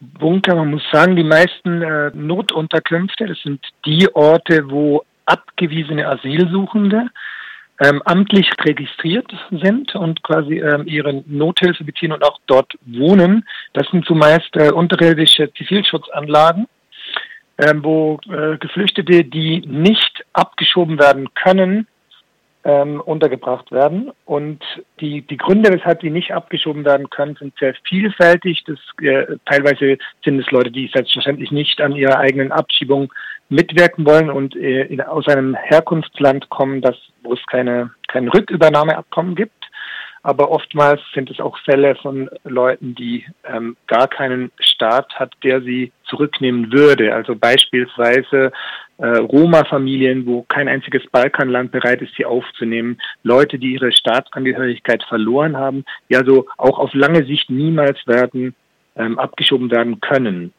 Bunker, man muss sagen, die meisten äh, Notunterkünfte, das sind die Orte, wo abgewiesene Asylsuchende ähm, amtlich registriert sind und quasi ähm, ihre Nothilfe beziehen und auch dort wohnen. Das sind zumeist äh, unterirdische Zivilschutzanlagen, ähm, wo äh, Geflüchtete, die nicht abgeschoben werden können, ähm, untergebracht werden. Und die, die Gründe, weshalb die nicht abgeschoben werden können, sind sehr vielfältig. Das, äh, teilweise sind es Leute, die selbstverständlich nicht an ihrer eigenen Abschiebung mitwirken wollen und äh, aus einem Herkunftsland kommen, das, wo es keine, kein Rückübernahmeabkommen gibt. Aber oftmals sind es auch Fälle von Leuten, die ähm, gar keinen Staat hat, der sie zurücknehmen würde. Also beispielsweise äh, Roma-Familien, wo kein einziges Balkanland bereit ist, sie aufzunehmen. Leute, die ihre Staatsangehörigkeit verloren haben, die also auch auf lange Sicht niemals werden ähm, abgeschoben werden können.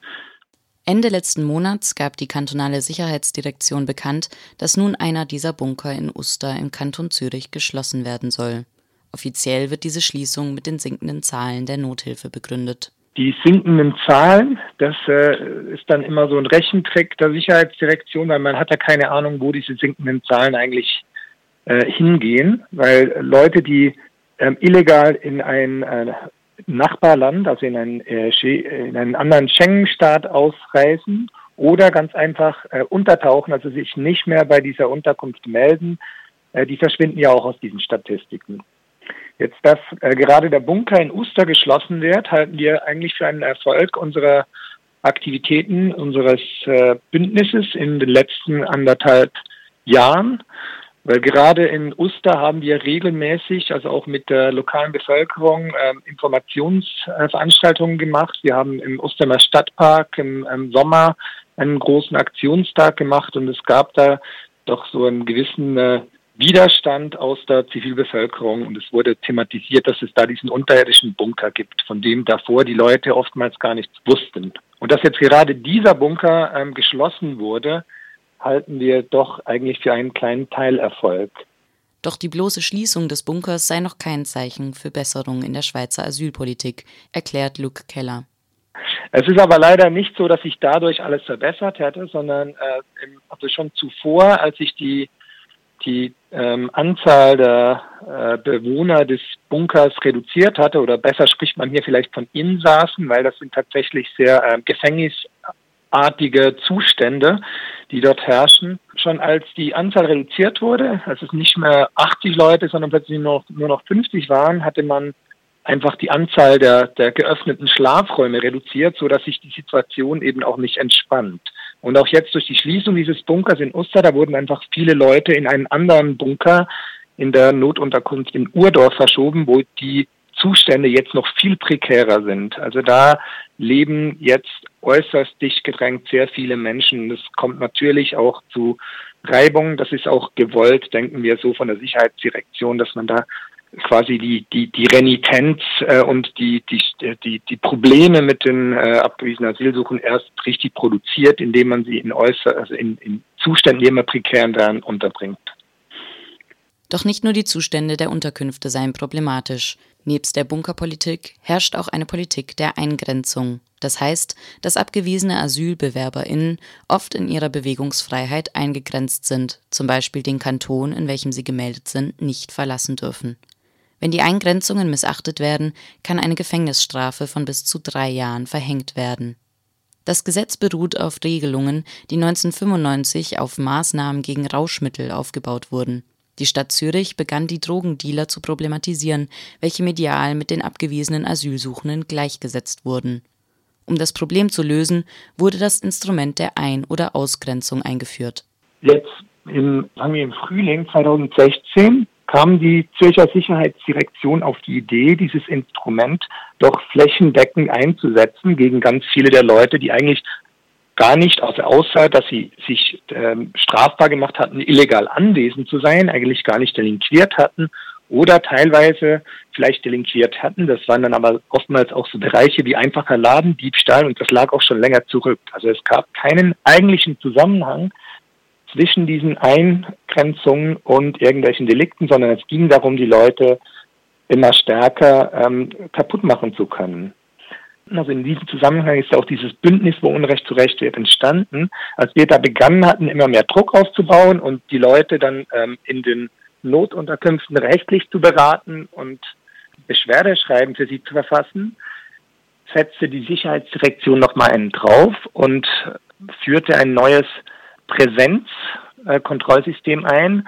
Ende letzten Monats gab die kantonale Sicherheitsdirektion bekannt, dass nun einer dieser Bunker in Uster im Kanton Zürich geschlossen werden soll. Offiziell wird diese Schließung mit den sinkenden Zahlen der Nothilfe begründet. Die sinkenden Zahlen, das äh, ist dann immer so ein Rechentrick der Sicherheitsdirektion, weil man hat ja keine Ahnung, wo diese sinkenden Zahlen eigentlich äh, hingehen, weil Leute, die ähm, illegal in ein äh, Nachbarland, also in einen, äh, in einen anderen Schengen-Staat ausreisen oder ganz einfach äh, untertauchen, also sich nicht mehr bei dieser Unterkunft melden, äh, die verschwinden ja auch aus diesen Statistiken. Jetzt, dass äh, gerade der Bunker in Uster geschlossen wird, halten wir eigentlich für einen Erfolg unserer Aktivitäten, unseres äh, Bündnisses in den letzten anderthalb Jahren. Weil gerade in Uster haben wir regelmäßig, also auch mit der lokalen Bevölkerung, äh, Informationsveranstaltungen gemacht. Wir haben im Ustermer Stadtpark im, im Sommer einen großen Aktionstag gemacht und es gab da doch so einen gewissen äh, Widerstand aus der Zivilbevölkerung und es wurde thematisiert, dass es da diesen unterirdischen Bunker gibt, von dem davor die Leute oftmals gar nichts wussten. Und dass jetzt gerade dieser Bunker ähm, geschlossen wurde, halten wir doch eigentlich für einen kleinen Teilerfolg. Doch die bloße Schließung des Bunkers sei noch kein Zeichen für Besserung in der Schweizer Asylpolitik, erklärt Luke Keller. Es ist aber leider nicht so, dass sich dadurch alles verbessert hätte, sondern äh, also schon zuvor, als sich die die ähm, Anzahl der äh, Bewohner des Bunkers reduziert hatte, oder besser spricht man hier vielleicht von Insassen, weil das sind tatsächlich sehr äh, gefängnisartige Zustände, die dort herrschen. Schon als die Anzahl reduziert wurde, als es nicht mehr 80 Leute, sondern plötzlich nur noch, nur noch 50 waren, hatte man einfach die Anzahl der, der geöffneten Schlafräume reduziert, so dass sich die Situation eben auch nicht entspannt. Und auch jetzt durch die Schließung dieses Bunkers in Uster, da wurden einfach viele Leute in einen anderen Bunker in der Notunterkunft in Urdorf verschoben, wo die Zustände jetzt noch viel prekärer sind. Also da leben jetzt äußerst dicht gedrängt sehr viele Menschen. Das kommt natürlich auch zu Reibung. Das ist auch gewollt, denken wir so von der Sicherheitsdirektion, dass man da quasi die, die, die Renitenz äh, und die, die, die, die Probleme mit den äh, abgewiesenen Asylsuchen erst richtig produziert, indem man sie in äußer, also in, in Zuständen, die immer prekären werden, unterbringt. Doch nicht nur die Zustände der Unterkünfte seien problematisch. Nebst der Bunkerpolitik herrscht auch eine Politik der Eingrenzung. Das heißt, dass abgewiesene AsylbewerberInnen oft in ihrer Bewegungsfreiheit eingegrenzt sind, zum Beispiel den Kanton, in welchem sie gemeldet sind, nicht verlassen dürfen. Wenn die Eingrenzungen missachtet werden, kann eine Gefängnisstrafe von bis zu drei Jahren verhängt werden. Das Gesetz beruht auf Regelungen, die 1995 auf Maßnahmen gegen Rauschmittel aufgebaut wurden. Die Stadt Zürich begann die Drogendealer zu problematisieren, welche medial mit den abgewiesenen Asylsuchenden gleichgesetzt wurden. Um das Problem zu lösen, wurde das Instrument der Ein- oder Ausgrenzung eingeführt. Jetzt im, sagen wir im Frühling 2016 kam die Zürcher Sicherheitsdirektion auf die Idee, dieses Instrument doch flächendeckend einzusetzen gegen ganz viele der Leute, die eigentlich gar nicht, außer, außer dass sie sich ähm, strafbar gemacht hatten, illegal anwesend zu sein, eigentlich gar nicht delinquiert hatten oder teilweise vielleicht delinquiert hatten. Das waren dann aber oftmals auch so Bereiche wie einfacher Ladendiebstahl und das lag auch schon länger zurück. Also es gab keinen eigentlichen Zusammenhang zwischen diesen Eingrenzungen und irgendwelchen Delikten, sondern es ging darum, die Leute immer stärker ähm, kaputt machen zu können. Also in diesem Zusammenhang ist auch dieses Bündnis, wo Unrecht zu Recht wird, entstanden. Als wir da begonnen hatten, immer mehr Druck aufzubauen und die Leute dann ähm, in den Notunterkünften rechtlich zu beraten und Beschwerdeschreiben für sie zu verfassen, setzte die Sicherheitsdirektion nochmal einen drauf und führte ein neues Präsenzkontrollsystem ein,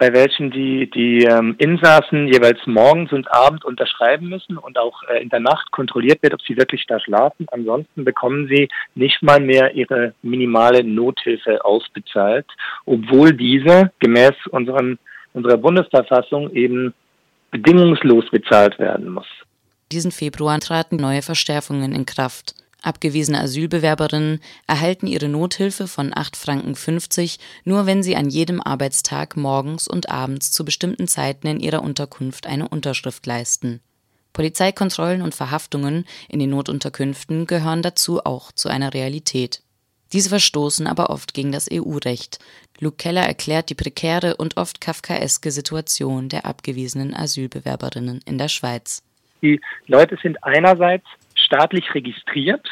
bei welchen die, die ähm, Insassen jeweils morgens und abends unterschreiben müssen und auch äh, in der Nacht kontrolliert wird, ob sie wirklich da schlafen. Ansonsten bekommen sie nicht mal mehr ihre minimale Nothilfe ausbezahlt, obwohl diese gemäß unseren, unserer Bundesverfassung eben bedingungslos bezahlt werden muss. Diesen Februar traten neue Verstärkungen in Kraft. Abgewiesene Asylbewerberinnen erhalten ihre Nothilfe von 8,50 Franken nur, wenn sie an jedem Arbeitstag morgens und abends zu bestimmten Zeiten in ihrer Unterkunft eine Unterschrift leisten. Polizeikontrollen und Verhaftungen in den Notunterkünften gehören dazu auch zu einer Realität. Diese verstoßen aber oft gegen das EU-Recht. Luke Keller erklärt die prekäre und oft kafkaeske Situation der abgewiesenen Asylbewerberinnen in der Schweiz. Die Leute sind einerseits staatlich registriert,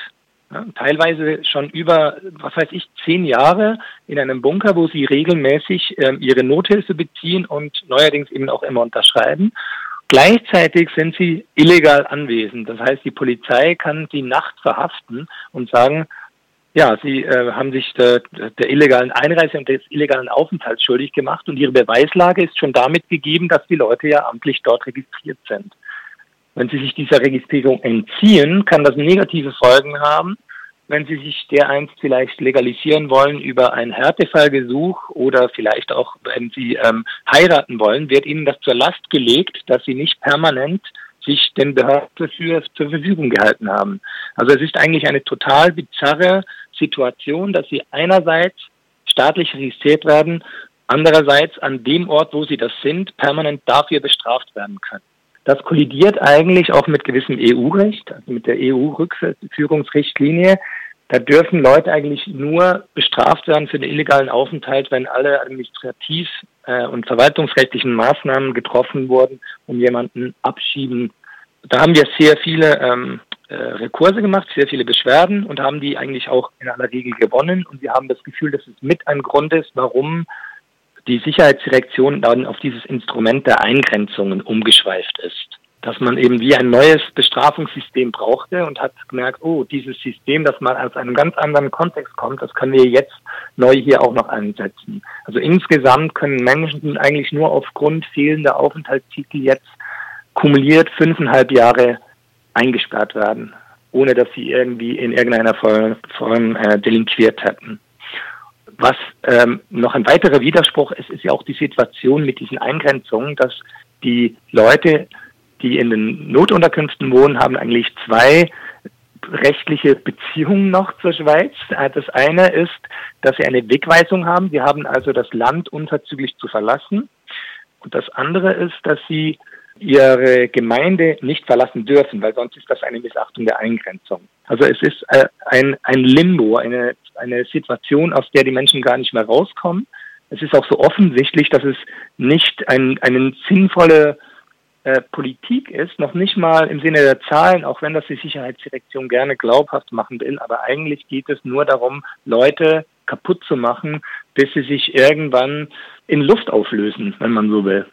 ja, teilweise schon über, was weiß ich, zehn Jahre in einem Bunker, wo sie regelmäßig ähm, ihre Nothilfe beziehen und neuerdings eben auch immer unterschreiben. Gleichzeitig sind sie illegal anwesend. Das heißt, die Polizei kann sie nachts verhaften und sagen, ja, sie äh, haben sich der, der illegalen Einreise und des illegalen Aufenthalts schuldig gemacht und ihre Beweislage ist schon damit gegeben, dass die Leute ja amtlich dort registriert sind. Wenn Sie sich dieser Registrierung entziehen, kann das negative Folgen haben. Wenn Sie sich dereinst vielleicht legalisieren wollen über ein Härtefallgesuch oder vielleicht auch, wenn Sie ähm, heiraten wollen, wird Ihnen das zur Last gelegt, dass Sie nicht permanent sich den Behörden dafür zur Verfügung gehalten haben. Also es ist eigentlich eine total bizarre Situation, dass Sie einerseits staatlich registriert werden, andererseits an dem Ort, wo Sie das sind, permanent dafür bestraft werden können. Das kollidiert eigentlich auch mit gewissem EU-Recht, also mit der EU-Rückführungsrichtlinie. Da dürfen Leute eigentlich nur bestraft werden für den illegalen Aufenthalt, wenn alle administrativ äh, und verwaltungsrechtlichen Maßnahmen getroffen wurden, um jemanden abschieben. Da haben wir sehr viele ähm, äh, Rekurse gemacht, sehr viele Beschwerden und haben die eigentlich auch in aller Regel gewonnen. Und wir haben das Gefühl, dass es mit ein Grund ist, warum die Sicherheitsdirektion dann auf dieses Instrument der Eingrenzungen umgeschweift ist. Dass man eben wie ein neues Bestrafungssystem brauchte und hat gemerkt, oh, dieses System, das mal aus einem ganz anderen Kontext kommt, das können wir jetzt neu hier auch noch einsetzen. Also insgesamt können Menschen eigentlich nur aufgrund fehlender Aufenthaltstitel jetzt kumuliert fünfeinhalb Jahre eingesperrt werden, ohne dass sie irgendwie in irgendeiner Form, äh, delinquiert hätten. Was ähm, noch ein weiterer Widerspruch ist, ist ja auch die Situation mit diesen Eingrenzungen, dass die Leute, die in den Notunterkünften wohnen, haben eigentlich zwei rechtliche Beziehungen noch zur Schweiz. Äh, das eine ist, dass sie eine Wegweisung haben. Sie haben also das Land unverzüglich zu verlassen. Und das andere ist, dass sie ihre Gemeinde nicht verlassen dürfen, weil sonst ist das eine Missachtung der Eingrenzung. Also es ist äh, ein, ein Limbo, eine, eine Situation, aus der die Menschen gar nicht mehr rauskommen. Es ist auch so offensichtlich, dass es nicht ein, eine sinnvolle äh, Politik ist, noch nicht mal im Sinne der Zahlen, auch wenn das die Sicherheitsdirektion gerne glaubhaft machen will, aber eigentlich geht es nur darum, Leute kaputt zu machen, bis sie sich irgendwann in Luft auflösen, wenn man so will.